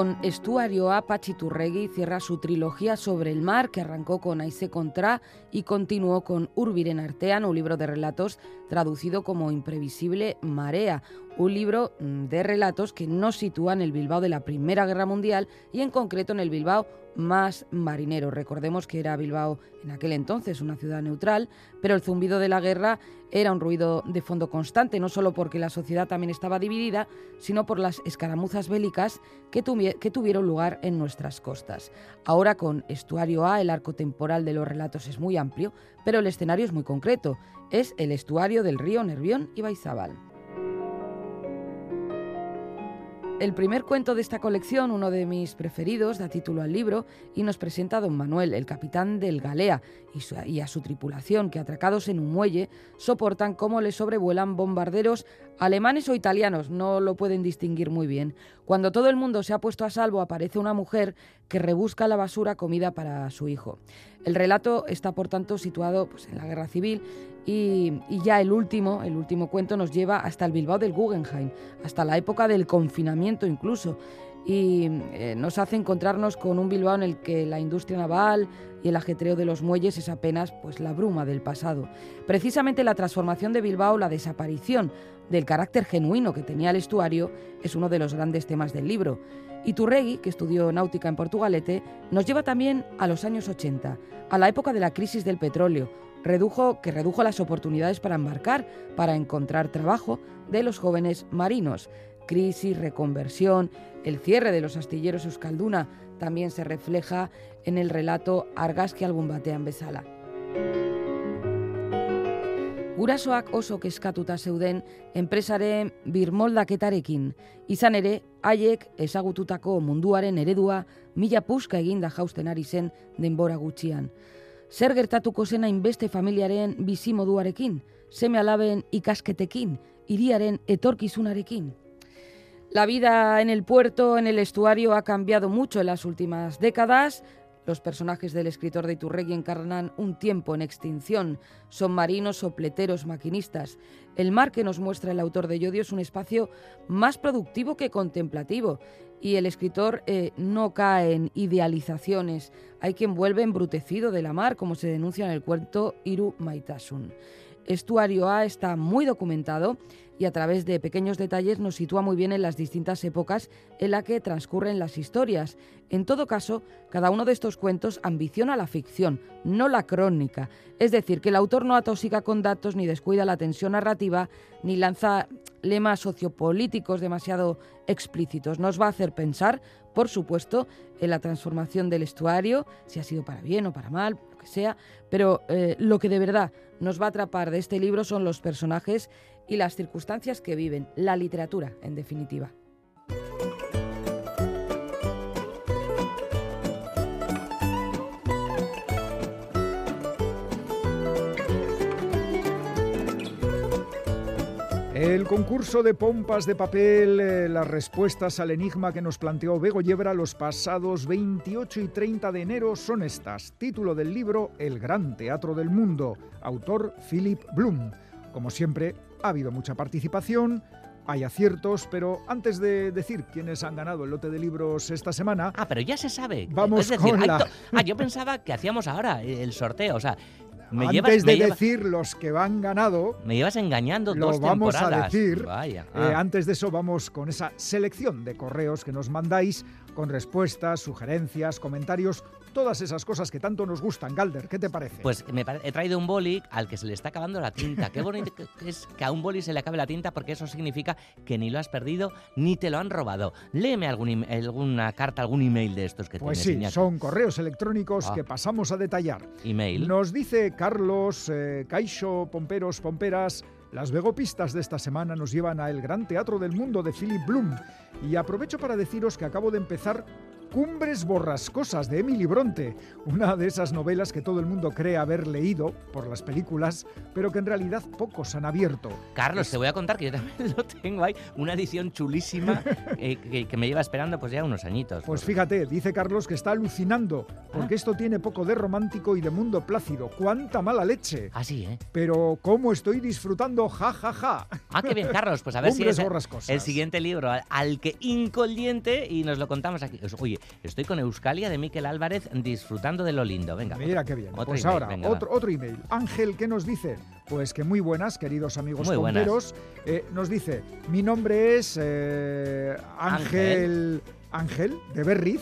Con Estuario A, Pachiturregui cierra su trilogía sobre el mar, que arrancó con Aise Contra y continuó con Urbiren Artean, un libro de relatos traducido como Imprevisible Marea, un libro mm, de relatos que nos sitúan en el Bilbao de la Primera Guerra Mundial y en concreto en el Bilbao más marinero. Recordemos que era Bilbao en aquel entonces una ciudad neutral, pero el zumbido de la guerra era un ruido de fondo constante, no solo porque la sociedad también estaba dividida, sino por las escaramuzas bélicas que, que tuvieron lugar en nuestras costas. Ahora con Estuario A, el arco temporal de los relatos es muy amplio, pero el escenario es muy concreto. Es el estuario del río Nervión y Baizabal. El primer cuento de esta colección, uno de mis preferidos, da título al libro y nos presenta a don Manuel, el capitán del Galea, y, a su tripulación, que atracados en un muelle, soportan cómo le sobrevuelan bombarderos alemanes o italianos, no lo pueden distinguir muy bien. Cuando todo el mundo se ha puesto a salvo, aparece una mujer que rebusca la basura comida para su hijo. El relato está, por tanto, situado pues, en la Guerra Civil y, ya el último, el último cuento nos lleva hasta el Bilbao del Guggenheim, hasta la época del confinamiento incluso. y eh, nos hace encontrarnos con un Bilbao en el que la industria naval y el ajetreo de los muelles es apenas pues la bruma del pasado. Precisamente la transformación de Bilbao, la desaparición del carácter genuino que tenía el estuario es uno de los grandes temas del libro. Y Turregui, que estudió náutica en Portugalete, nos lleva también a los años 80, a la época de la crisis del petróleo, redujo, que redujo las oportunidades para embarcar, para encontrar trabajo de los jóvenes marinos. Crisis, reconversión, el cierre de los astilleros Euskalduna también se refleja en el relato Argazki algún batean bezala. Gurasoak oso kezkatuta zeuden enpresaren birmoldaketarekin, izan ere, haiek ezagututako munduaren eredua mila puska eginda jausten ari zen denbora gutxian. Zer gertatuko zena inbeste familiaren bizimoduarekin, seme alaben ikasketekin, hiriaren etorkizunarekin? La vida en el puerto, en el estuario, ha cambiado mucho en las últimas décadas. Los personajes del escritor de Iturregui encarnan un tiempo en extinción. Son marinos, sopleteros, maquinistas. El mar que nos muestra el autor de Yodio es un espacio más productivo que contemplativo. Y el escritor eh, no cae en idealizaciones. Hay quien vuelve embrutecido de la mar, como se denuncia en el cuento Iru Maitasun. Estuario A está muy documentado y a través de pequeños detalles nos sitúa muy bien en las distintas épocas en las que transcurren las historias. En todo caso, cada uno de estos cuentos ambiciona la ficción, no la crónica. Es decir, que el autor no atosiga con datos ni descuida la tensión narrativa ni lanza lemas sociopolíticos demasiado explícitos. Nos va a hacer pensar, por supuesto, en la transformación del estuario, si ha sido para bien o para mal, lo que sea, pero eh, lo que de verdad nos va a atrapar de este libro son los personajes y las circunstancias que viven, la literatura, en definitiva. El concurso de pompas de papel, eh, las respuestas al enigma que nos planteó Bego Yebra los pasados 28 y 30 de enero son estas. Título del libro El Gran Teatro del Mundo, autor Philip Bloom. Como siempre, ha habido mucha participación, hay aciertos, pero antes de decir quiénes han ganado el lote de libros esta semana... Ah, pero ya se sabe. Vamos con la... Ah, yo pensaba que hacíamos ahora el sorteo, o sea... Me antes de decir los que van ganado... Me llevas engañando lo vamos a decir. Vaya. Eh, ah. antes de eso vamos con esa selección de correos que nos mandáis con respuestas, sugerencias, comentarios todas esas cosas que tanto nos gustan. Galder, ¿qué te parece? Pues me he traído un boli al que se le está acabando la tinta. Qué bonito es que a un boli se le acabe la tinta porque eso significa que ni lo has perdido ni te lo han robado. Léeme algún, alguna carta, algún email de estos que pues tienes. Pues sí, son correos electrónicos ah. que pasamos a detallar. Email. Nos dice Carlos, eh, Caixo, Pomperos, Pomperas... Las vegopistas de esta semana nos llevan a El Gran Teatro del Mundo de Philip Bloom y aprovecho para deciros que acabo de empezar Cumbres borrascosas de Emily Bronte, una de esas novelas que todo el mundo cree haber leído por las películas, pero que en realidad pocos han abierto. Carlos, te voy a contar que yo también lo tengo ahí, una edición chulísima eh, que, me lleva esperando pues ya unos añitos. Pues fíjate, dice Carlos que está alucinando, porque ah. esto tiene poco de romántico y de mundo plácido. ¡Cuánta mala leche! Así, ¿eh? Pero cómo estoy disfrutando, ja, ja, ja. Ah, qué bien, Carlos, pues a ver si es el siguiente libro al que incoldiente y nos lo contamos aquí. Oye, Estoy con Euskalia de Miquel Álvarez disfrutando de lo lindo. Venga. Mira qué bien. pues ahora, otro, otro email. Ángel, ¿qué nos dice? Pues que muy buenas, queridos amigos muy eh, nos dice, mi nombre es eh, Ángel, Ángel de Berriz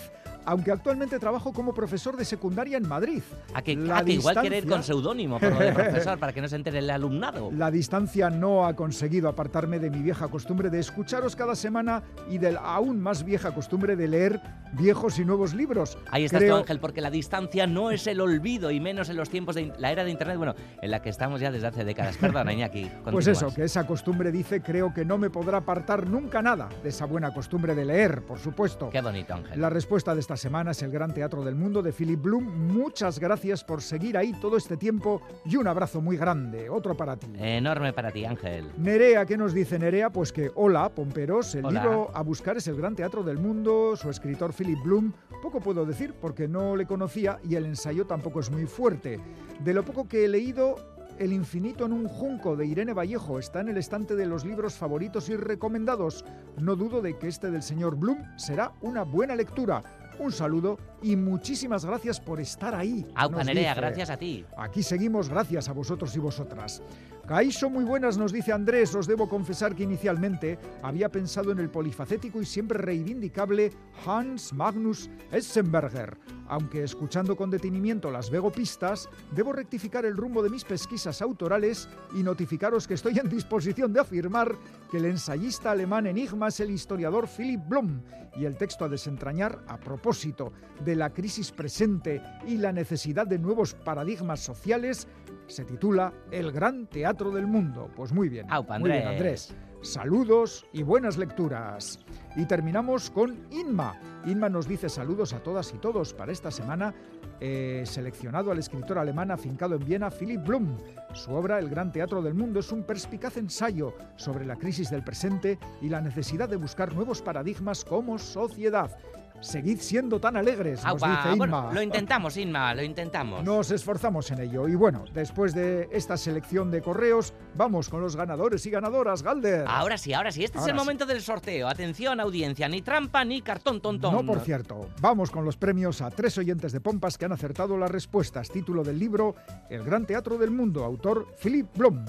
aunque actualmente trabajo como profesor de secundaria en Madrid. A que, igual querer con seudónimo por de profesor para que no se entere el alumnado. La distancia no ha conseguido apartarme de mi vieja costumbre de escucharos cada semana y de la aún más vieja costumbre de leer viejos y nuevos libros. Ahí estás tú, Ángel, porque la distancia no es el olvido y menos en los tiempos de la era de Internet, bueno, en la que estamos ya desde hace décadas. Perdona, Iñaki. Pues eso, que esa costumbre dice, creo que no me podrá apartar nunca nada de esa buena costumbre de leer, por supuesto. Qué bonito, Ángel. La respuesta de esta semana es el Gran Teatro del Mundo de Philip Bloom. Muchas gracias por seguir ahí todo este tiempo y un abrazo muy grande. Otro para ti. Enorme para ti, Ángel. Nerea, ¿qué nos dice Nerea? Pues que hola, pomperos. El libro a buscar es el Gran Teatro del Mundo. Su escritor Philip Bloom. Poco puedo decir porque no le conocía y el ensayo tampoco es muy fuerte. De lo poco que he leído, El infinito en un junco de Irene Vallejo está en el estante de los libros favoritos y recomendados. No dudo de que este del señor Bloom será una buena lectura. Un saludo y muchísimas gracias por estar ahí. Aupa Nerea, gracias a ti. Aquí seguimos gracias a vosotros y vosotras. Caixo, muy buenas, nos dice Andrés. Os debo confesar que inicialmente había pensado en el polifacético y siempre reivindicable Hans Magnus Essenberger. Aunque escuchando con detenimiento las vegopistas, debo rectificar el rumbo de mis pesquisas autorales y notificaros que estoy en disposición de afirmar que el ensayista alemán Enigma es el historiador Philip Blum y el texto a desentrañar a propósito de la crisis presente y la necesidad de nuevos paradigmas sociales se titula El Gran Teatro del Mundo. Pues muy bien. muy bien, Andrés. Saludos y buenas lecturas. Y terminamos con Inma. Inma nos dice saludos a todas y todos para esta semana. He seleccionado al escritor alemán afincado en Viena, Philip Blum. Su obra, El Gran Teatro del Mundo, es un perspicaz ensayo sobre la crisis del presente y la necesidad de buscar nuevos paradigmas como sociedad. Seguid siendo tan alegres, nos dice Inma. lo intentamos, Inma, lo intentamos. Nos esforzamos en ello. Y bueno, después de esta selección de correos, vamos con los ganadores y ganadoras, Galder. Ahora sí, ahora sí. Este es el momento del sorteo. Atención, audiencia. Ni trampa ni cartón tontón. No, por cierto. Vamos con los premios a tres oyentes de Pompas que han acertado las respuestas. Título del libro El Gran Teatro del Mundo, autor Philip Blom.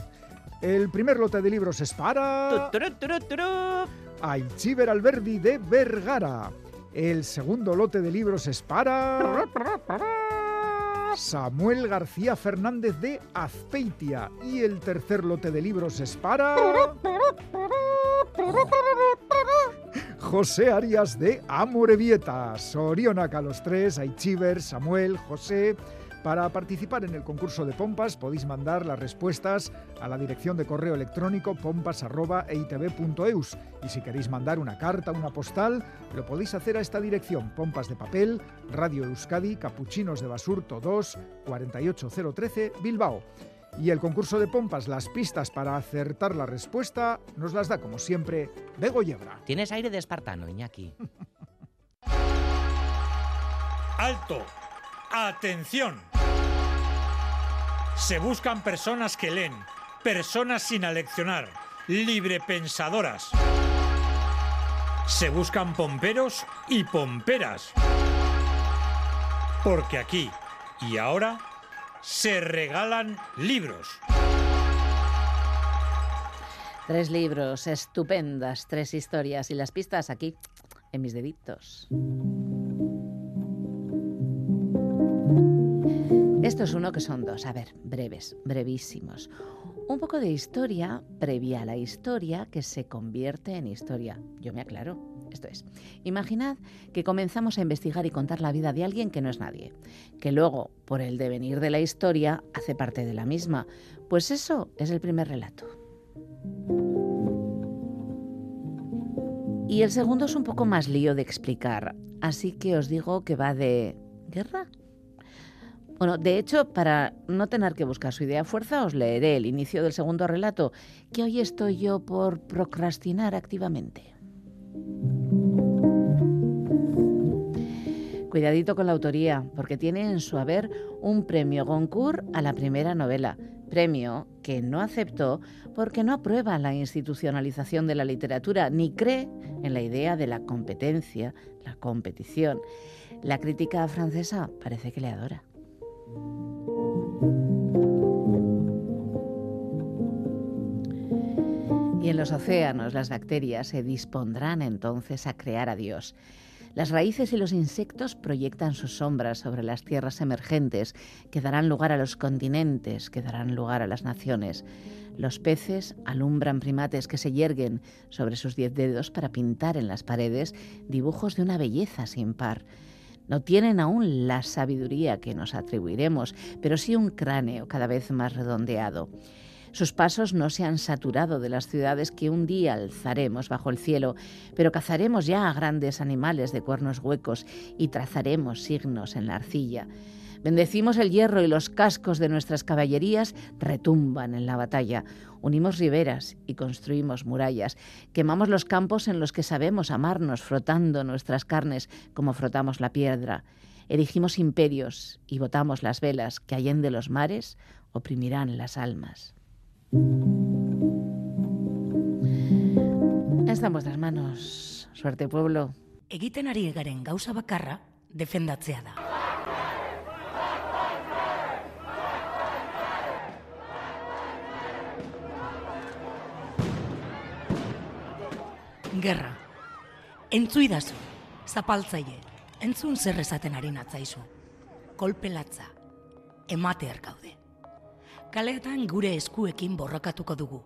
El primer lote de libros es para... Aichiver Alberdi de Vergara. El segundo lote de libros es para... Samuel García Fernández de Azpeitia. Y el tercer lote de libros es para... José Arias de Amorebieta. Sorionaca los tres, Aichiver, Samuel, José... Para participar en el concurso de pompas podéis mandar las respuestas a la dirección de correo electrónico pompas.eitv.eus y si queréis mandar una carta, una postal, lo podéis hacer a esta dirección, pompas de papel, Radio Euskadi, Capuchinos de Basurto 2, 48013, Bilbao. Y el concurso de pompas, las pistas para acertar la respuesta, nos las da como siempre Bego Yebra. Tienes aire de espartano, Iñaki. ¡Alto! ¡Atención! Se buscan personas que leen, personas sin aleccionar, librepensadoras. Se buscan pomperos y pomperas. Porque aquí y ahora se regalan libros. Tres libros estupendas, tres historias y las pistas aquí en mis deditos. Esto es uno que son dos, a ver, breves, brevísimos. Un poco de historia previa a la historia que se convierte en historia. Yo me aclaro. Esto es, imaginad que comenzamos a investigar y contar la vida de alguien que no es nadie, que luego, por el devenir de la historia, hace parte de la misma. Pues eso es el primer relato. Y el segundo es un poco más lío de explicar, así que os digo que va de guerra bueno, de hecho, para no tener que buscar su idea a fuerza, os leeré el inicio del segundo relato, que hoy estoy yo por procrastinar activamente. Cuidadito con la autoría, porque tiene en su haber un premio Goncourt a la primera novela, premio que no aceptó porque no aprueba la institucionalización de la literatura ni cree en la idea de la competencia, la competición. La crítica francesa parece que le adora. Y en los océanos las bacterias se dispondrán entonces a crear a Dios. Las raíces y los insectos proyectan sus sombras sobre las tierras emergentes, que darán lugar a los continentes, que darán lugar a las naciones. Los peces alumbran primates que se yerguen sobre sus diez dedos para pintar en las paredes dibujos de una belleza sin par. No tienen aún la sabiduría que nos atribuiremos, pero sí un cráneo cada vez más redondeado. Sus pasos no se han saturado de las ciudades que un día alzaremos bajo el cielo, pero cazaremos ya a grandes animales de cuernos huecos y trazaremos signos en la arcilla. Bendecimos el hierro y los cascos de nuestras caballerías retumban en la batalla. Unimos riberas y construimos murallas. Quemamos los campos en los que sabemos amarnos, frotando nuestras carnes como frotamos la piedra. Erigimos imperios y botamos las velas que allende los mares oprimirán las almas. Estamos las manos. Suerte, pueblo. Egiten ari garen gauza bakarra defendatzea da. Gerra. Entzu idazu, zapaltzaile, entzun zer esaten ari natzaizu. Kolpelatza, emate gaude. Kaletan gure eskuekin borrokatuko dugu,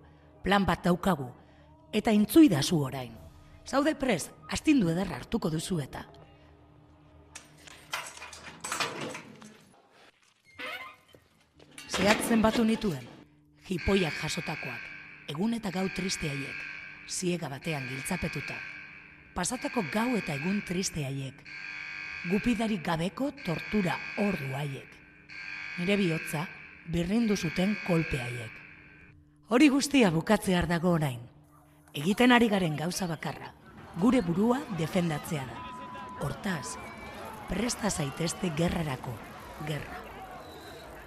plan bat daukagu, eta entzu idazu orain. Zaude prez, astindu ederra hartuko duzu eta. Zehatzen batu nituen, jipoiak jasotakoak, egun eta gau triste haiek, ziega batean giltzapetuta. Pasatako gau eta egun triste haiek, gupidari gabeko tortura ordu haiek. Nire bihotza, birrindu zuten kolpe haiek. Hori guztia bukatzear dago orain. Egiten ari garen gauza bakarra, gure burua defendatzea da. Hortaz, presta zaitezte gerrarako, gerra.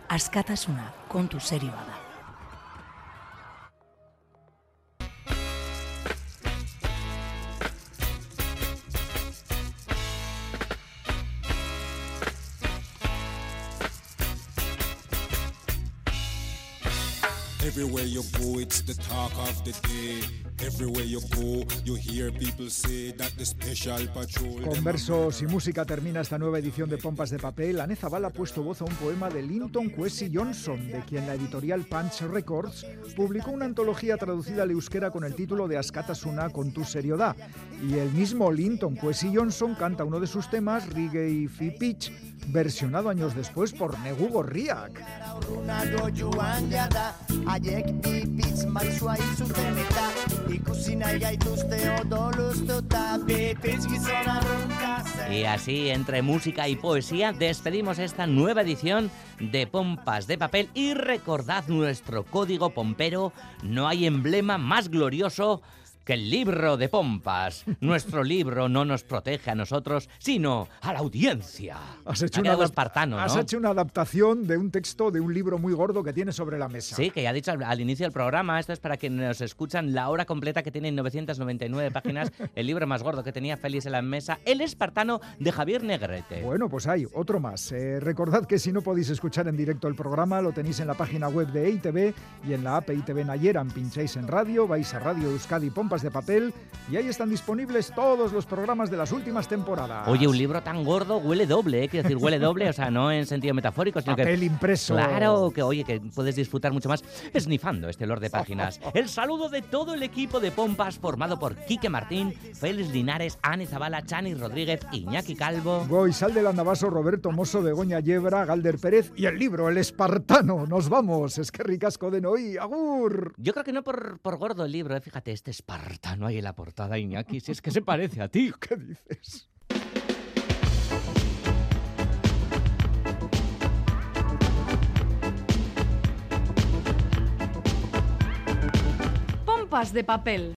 Askatasuna kontu serioa da. You go, it's the talk of the day. Everywhere you go, you hear people say that the special patrol. Con versos y música termina esta nueva edición de Pompas de Papel. Anne Zabal ha puesto voz a un poema de Linton Kwesi Johnson, de quien la editorial Punch Records publicó una antología traducida al euskera con el título de Askatasuna con tu seriedad. Y el mismo Linton Kwesi Johnson canta uno de sus temas, Reggae Fi Pitch, versionado años después por Negu Gorriak. Y así, entre música y poesía, despedimos esta nueva edición de Pompas de Papel y recordad nuestro código pompero, no hay emblema más glorioso que el libro de pompas. Nuestro libro no nos protege a nosotros, sino a la audiencia. Has hecho, una, espartano, has hecho una adaptación de un texto de un libro muy gordo que tiene sobre la mesa. Sí, que ya he dicho al, inicio del programa, esto es para que nos escuchan la hora completa que tiene 999 páginas, el libro más gordo que tenía Félix en la mesa, El espartano de Javier Negrete. Bueno, pues hay otro más. Eh, recordad que si no podéis escuchar en directo el programa, lo tenéis en la página web de EITV y en la app EITV Nayeran. Pincháis en radio, vais a Radio Euskadi Pompas de papel y ahí están disponibles todos los programas de las últimas temporadas. Oye, un libro tan gordo huele doble, ¿eh? Quiero decir, huele doble, o sea, no en sentido metafórico, sino papel que... impreso. Claro, que oye, que puedes disfrutar mucho más esnifando este lord de páginas. El saludo de todo el equipo de Pompas formado por Quique Martín, Félix Linares, Ane Zabala, Chani Rodríguez, Iñaki Calvo... Goizal del Andabaso, Roberto Mosso, Begoña Yebra, Galder Pérez y el libro El Espartano. Nos vamos, es que ricasco de Noí, agur. Yo creo que no por, por gordo el libro, ¿eh? fíjate, este Espartano ahí en la portada, Iñaki, si es que se parece a ti. ¿Qué dices? Pompas de papel.